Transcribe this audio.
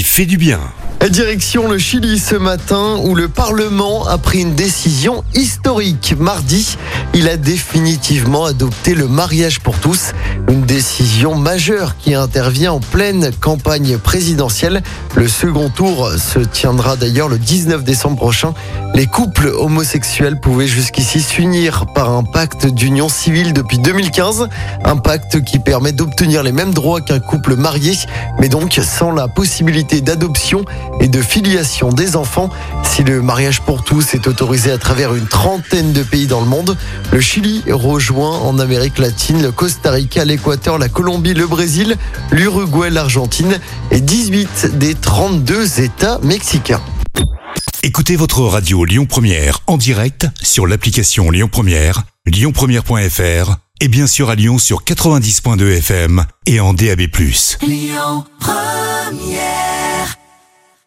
fait du bien. Direction le Chili ce matin où le Parlement a pris une décision historique. Mardi, il a définitivement adopté le mariage pour tous, une décision majeure qui intervient en pleine campagne présidentielle. Le second tour se tiendra d'ailleurs le 19 décembre prochain. Les couples homosexuels pouvaient jusqu'ici s'unir par un pacte d'union civile depuis 2015, un pacte qui permet d'obtenir les mêmes droits qu'un couple marié, mais donc sans la possibilité d'adoption et de filiation des enfants. Si le mariage pour tous est autorisé à travers une trentaine de pays dans le monde, le Chili rejoint en Amérique latine le Costa Rica, l'Équateur, la Colombie, le Brésil, l'Uruguay, l'Argentine et 18 des 32 États mexicains. Écoutez votre radio Lyon Première en direct sur l'application Lyon Première, lyonpremière.fr et bien sûr à Lyon sur 90.2 FM et en DAB+. Lyon Première